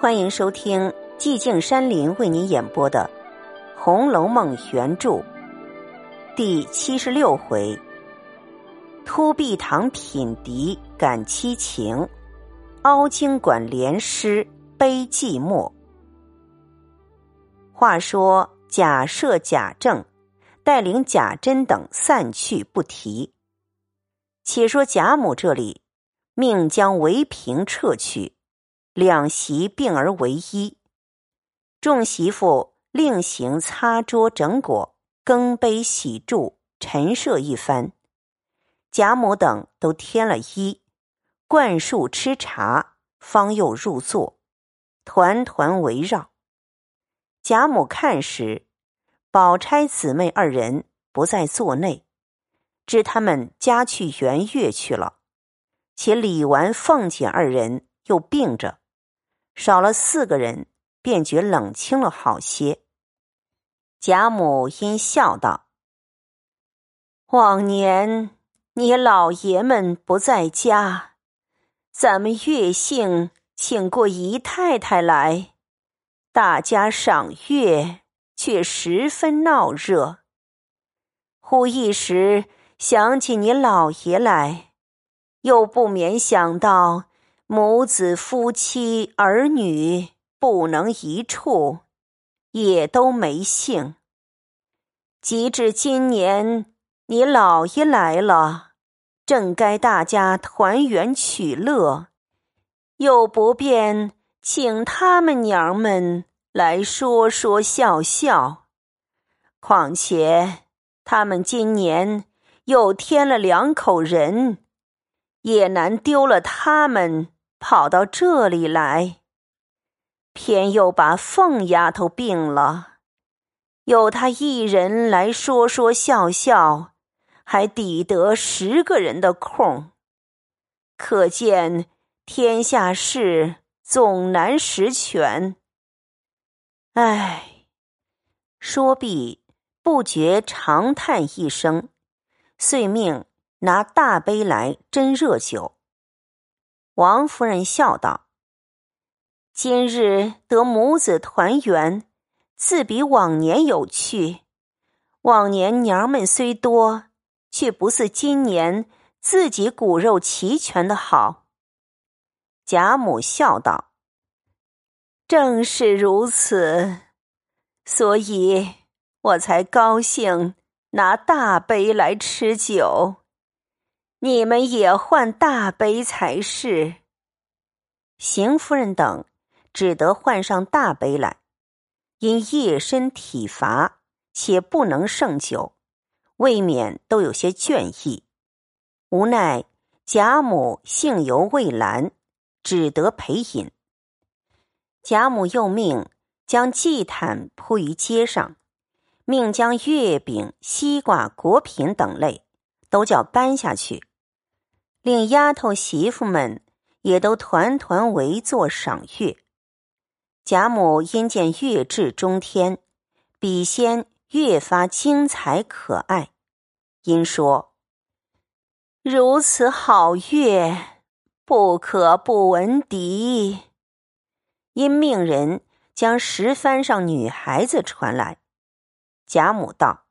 欢迎收听寂静山林为您演播的《红楼梦》原著第七十六回：突壁堂品笛感凄情，凹晶馆联诗悲寂寞。话说贾赦、贾政带领贾珍等散去，不提。且说贾母这里命将围屏撤去。两席并而为一，众媳妇另行擦桌整果、更杯洗箸、陈设一番。贾母等都添了衣，灌树吃茶，方又入座，团团围绕。贾母看时，宝钗姊妹二人不在座内，知他们家去圆月去了，且李纨、凤姐二人又病着。少了四个人，便觉冷清了好些。贾母因笑道：“往年你老爷们不在家，咱们月姓请过姨太太来，大家赏月，却十分闹热。忽一时想起你老爷来，又不免想到。”母子夫妻儿女不能一处，也都没幸。及至今年你老爷来了，正该大家团圆取乐，又不便请他们娘们来说说笑笑。况且他们今年又添了两口人，也难丢了他们。跑到这里来，偏又把凤丫头病了，有他一人来说说笑笑，还抵得十个人的空。可见天下事总难十全。唉，说毕，不觉长叹一声，遂命拿大杯来斟热酒。王夫人笑道：“今日得母子团圆，自比往年有趣。往年娘们虽多，却不似今年自己骨肉齐全的好。”贾母笑道：“正是如此，所以我才高兴拿大杯来吃酒。”你们也换大杯才是。邢夫人等只得换上大杯来，因夜深体乏，且不能胜酒，未免都有些倦意。无奈贾母性犹未阑，只得陪饮。贾母又命将祭毯铺于街上，命将月饼、西瓜、果品等类都叫搬下去。令丫头媳妇们也都团团围坐赏月。贾母因见月至中天，笔仙越发精彩可爱，因说：“如此好月，不可不闻笛。”因命人将石帆上女孩子传来。贾母道：“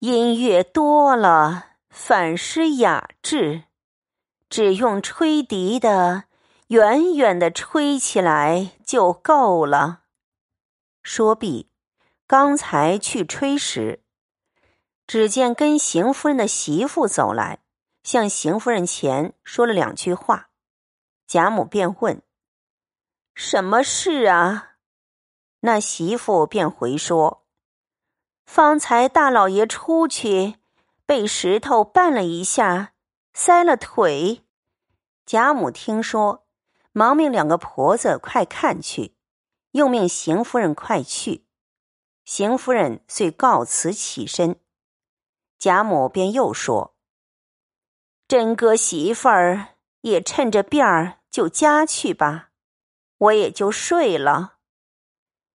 音乐多了。”反失雅致，只用吹笛的，远远的吹起来就够了。说毕，刚才去吹时，只见跟邢夫人的媳妇走来，向邢夫人前说了两句话。贾母便问：“什么事啊？”那媳妇便回说：“方才大老爷出去。”被石头绊了一下，塞了腿。贾母听说，忙命两个婆子快看去，又命邢夫人快去。邢夫人遂告辞起身。贾母便又说：“真哥媳妇儿也趁着便儿就家去吧，我也就睡了。”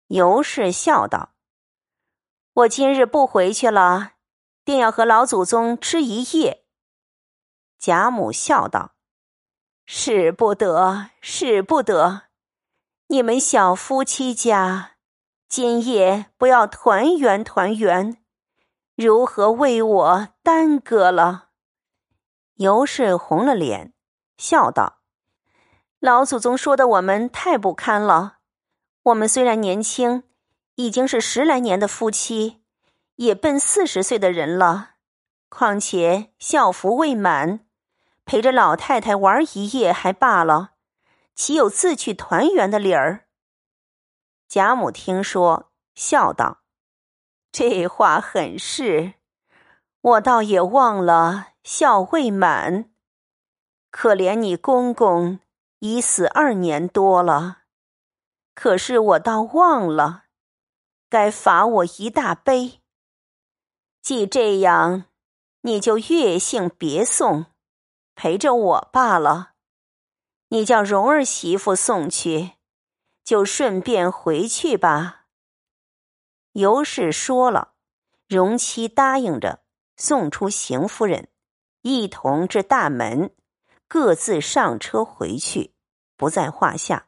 尤氏笑道：“我今日不回去了。”定要和老祖宗吃一夜。贾母笑道：“使不得，使不得！你们小夫妻家今夜不要团圆团圆，如何为我耽搁了？”尤氏红了脸，笑道：“老祖宗说的我们太不堪了。我们虽然年轻，已经是十来年的夫妻，也奔四十岁的人了。况且孝服未满，陪着老太太玩一夜还罢了，岂有自去团圆的理儿？”贾母听说，笑道：“这话很是，我倒也忘了。”孝未满，可怜你公公已死二年多了，可是我倒忘了，该罚我一大杯。既这样，你就越姓别送，陪着我罢了。你叫蓉儿媳妇送去，就顺便回去吧。尤氏说了，荣妻答应着，送出邢夫人。一同至大门，各自上车回去，不在话下。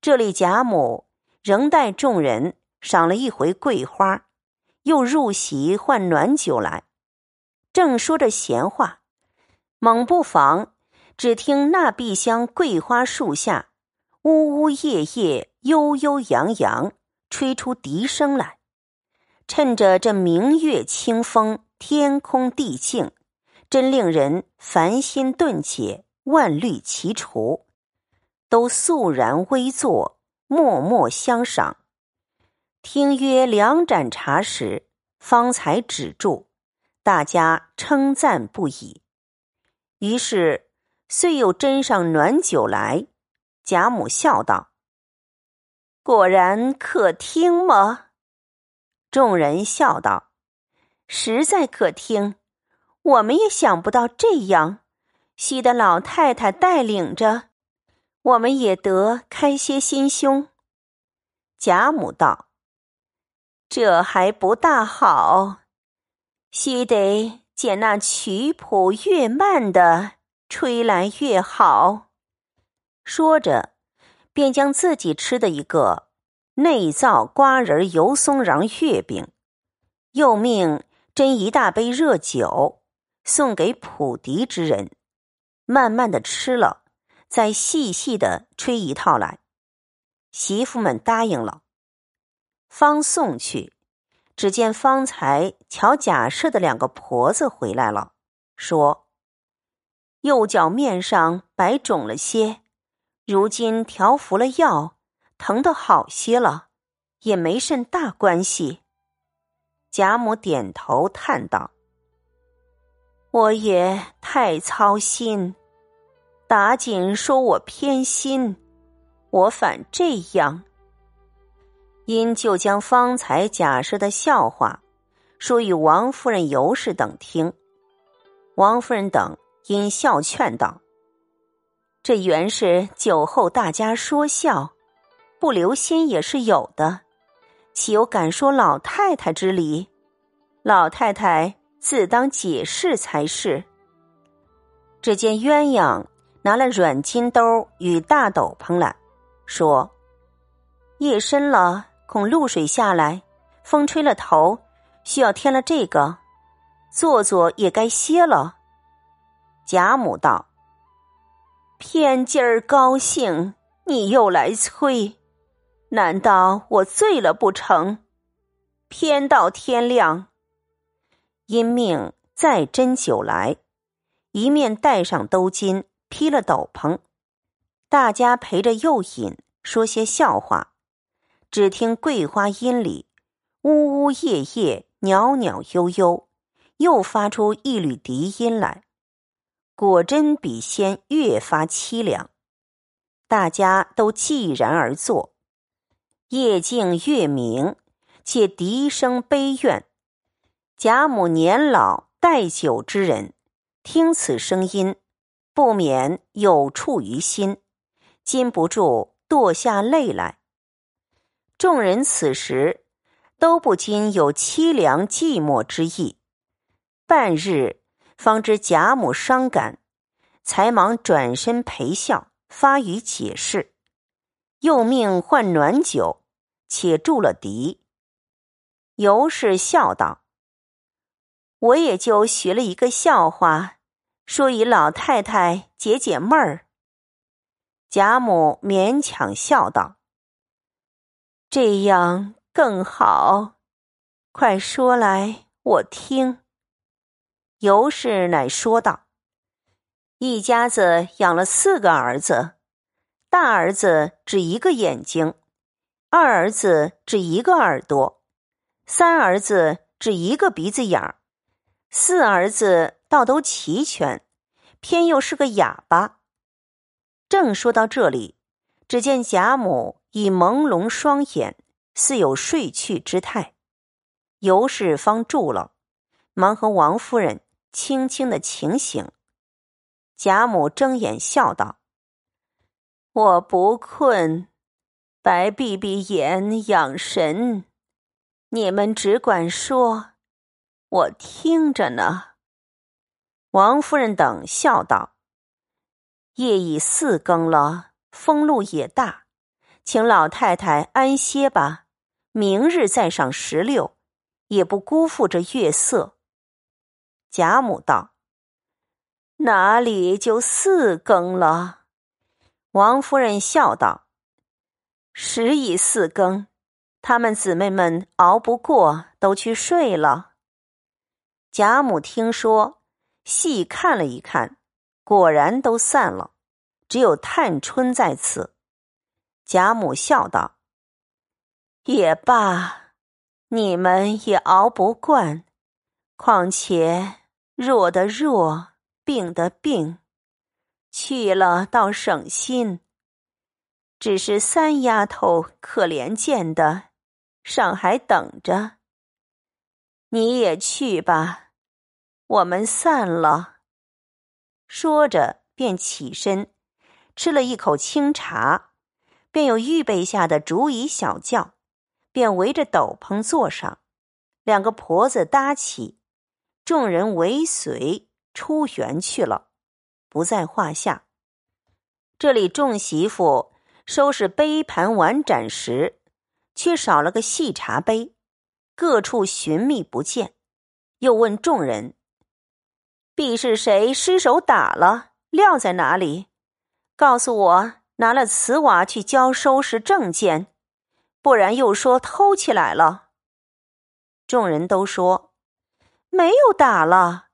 这里贾母仍带众人赏了一回桂花，又入席换暖酒来，正说着闲话，猛不防只听那碧香桂花树下，呜呜咽咽，悠悠扬扬，吹出笛声来。趁着这明月清风，天空地静。真令人烦心顿解，万虑齐除，都肃然微坐，默默相赏。听约两盏茶时，方才止住，大家称赞不已。于是遂又斟上暖酒来。贾母笑道：“果然可听吗？”众人笑道：“实在可听。”我们也想不到这样，喜得老太太带领着，我们也得开些心胸。贾母道：“这还不大好，须得捡那曲谱越慢的吹来越好。”说着，便将自己吃的一个内造瓜仁油松瓤月饼，又命斟一大杯热酒。送给普迪之人，慢慢的吃了，再细细的吹一套来。媳妇们答应了，方送去，只见方才瞧贾赦的两个婆子回来了，说：“右脚面上白肿了些，如今调服了药，疼得好些了，也没甚大关系。”贾母点头叹道。我也太操心，打紧说我偏心，我反这样。因就将方才假设的笑话说与王夫人、尤氏等听。王夫人等因笑劝道：“这原是酒后大家说笑，不留心也是有的，岂有敢说老太太之理？老太太。”自当解释才是。只见鸳鸯拿了软金兜与大斗篷来，说：“夜深了，恐露水下来，风吹了头，需要添了这个，坐坐也该歇了。”贾母道：“偏今儿高兴，你又来催，难道我醉了不成？偏到天亮。”因命再斟酒来，一面带上兜巾，披了斗篷，大家陪着又饮，说些笑话。只听桂花阴里，呜呜咽咽，袅袅悠悠，又发出一缕笛音来，果真比先越发凄凉。大家都寂然而坐，夜静月明，且笛声悲怨。贾母年老待久之人，听此声音，不免有触于心，禁不住堕下泪来。众人此时都不禁有凄凉寂寞之意。半日方知贾母伤感，才忙转身陪笑，发语解释。又命换暖酒，且住了笛。尤氏笑道：“我也就学了一个笑话，说与老太太解解闷儿。”贾母勉强笑道：“这样更好，快说来，我听。”尤氏乃说道：“一家子养了四个儿子。”大儿子只一个眼睛，二儿子只一个耳朵，三儿子只一个鼻子眼儿，四儿子倒都齐全，偏又是个哑巴。正说到这里，只见贾母已朦胧双眼，似有睡去之态。尤氏方住了，忙和王夫人轻轻的请醒。贾母睁眼笑道。我不困，白闭闭眼养神。你们只管说，我听着呢。王夫人等笑道：“夜已四更了，风露也大，请老太太安歇吧。明日再赏石榴，也不辜负这月色。”贾母道：“哪里就四更了？”王夫人笑道：“时已四更，他们姊妹们熬不过，都去睡了。”贾母听说，细看了一看，果然都散了，只有探春在此。贾母笑道：“也罢，你们也熬不惯，况且弱的弱，病的病。”去了倒省心，只是三丫头可怜见的，上还等着。你也去吧，我们散了。说着，便起身，吃了一口清茶，便有预备下的竹椅小轿，便围着斗篷坐上，两个婆子搭起，众人尾随出园去了。不在话下。这里众媳妇收拾杯盘碗盏时，却少了个细茶杯，各处寻觅不见。又问众人：“必是谁失手打了？撂在哪里？告诉我，拿了瓷瓦去交收拾证件，不然又说偷起来了。”众人都说：“没有打了，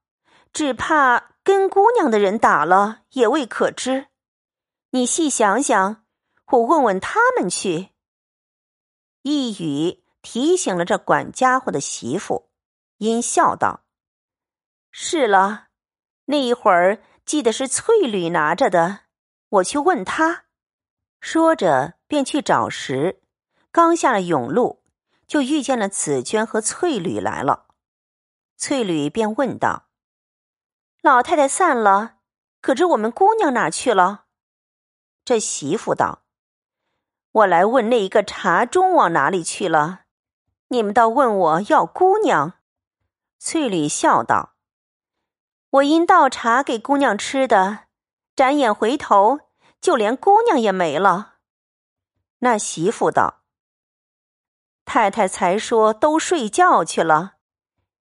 只怕……”跟姑娘的人打了，也未可知。你细想想，我问问他们去。一语提醒了这管家伙的媳妇，因笑道：“是了，那一会儿记得是翠缕拿着的，我去问他。”说着便去找时，刚下了甬路，就遇见了紫娟和翠缕来了。翠缕便问道。老太太散了，可知我们姑娘哪去了？这媳妇道：“我来问那一个茶盅往哪里去了，你们倒问我要姑娘。”翠缕笑道：“我因倒茶给姑娘吃的，眨眼回头，就连姑娘也没了。”那媳妇道：“太太才说都睡觉去了，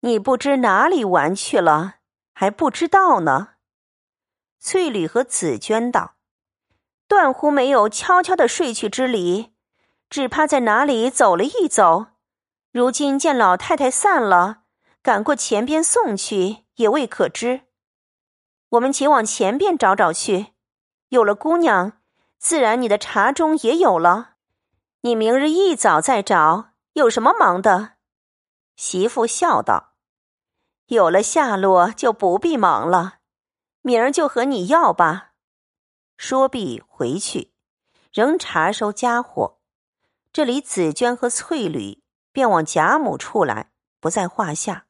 你不知哪里玩去了。”还不知道呢。翠缕和紫娟道：“断乎没有悄悄的睡去之理，只怕在哪里走了一走。如今见老太太散了，赶过前边送去，也未可知。我们且往前边找找去。有了姑娘，自然你的茶中也有了。你明日一早再找，有什么忙的？”媳妇笑道。有了下落就不必忙了，明儿就和你要吧。说毕回去，仍查收家伙。这里紫娟和翠缕便往贾母处来，不在话下。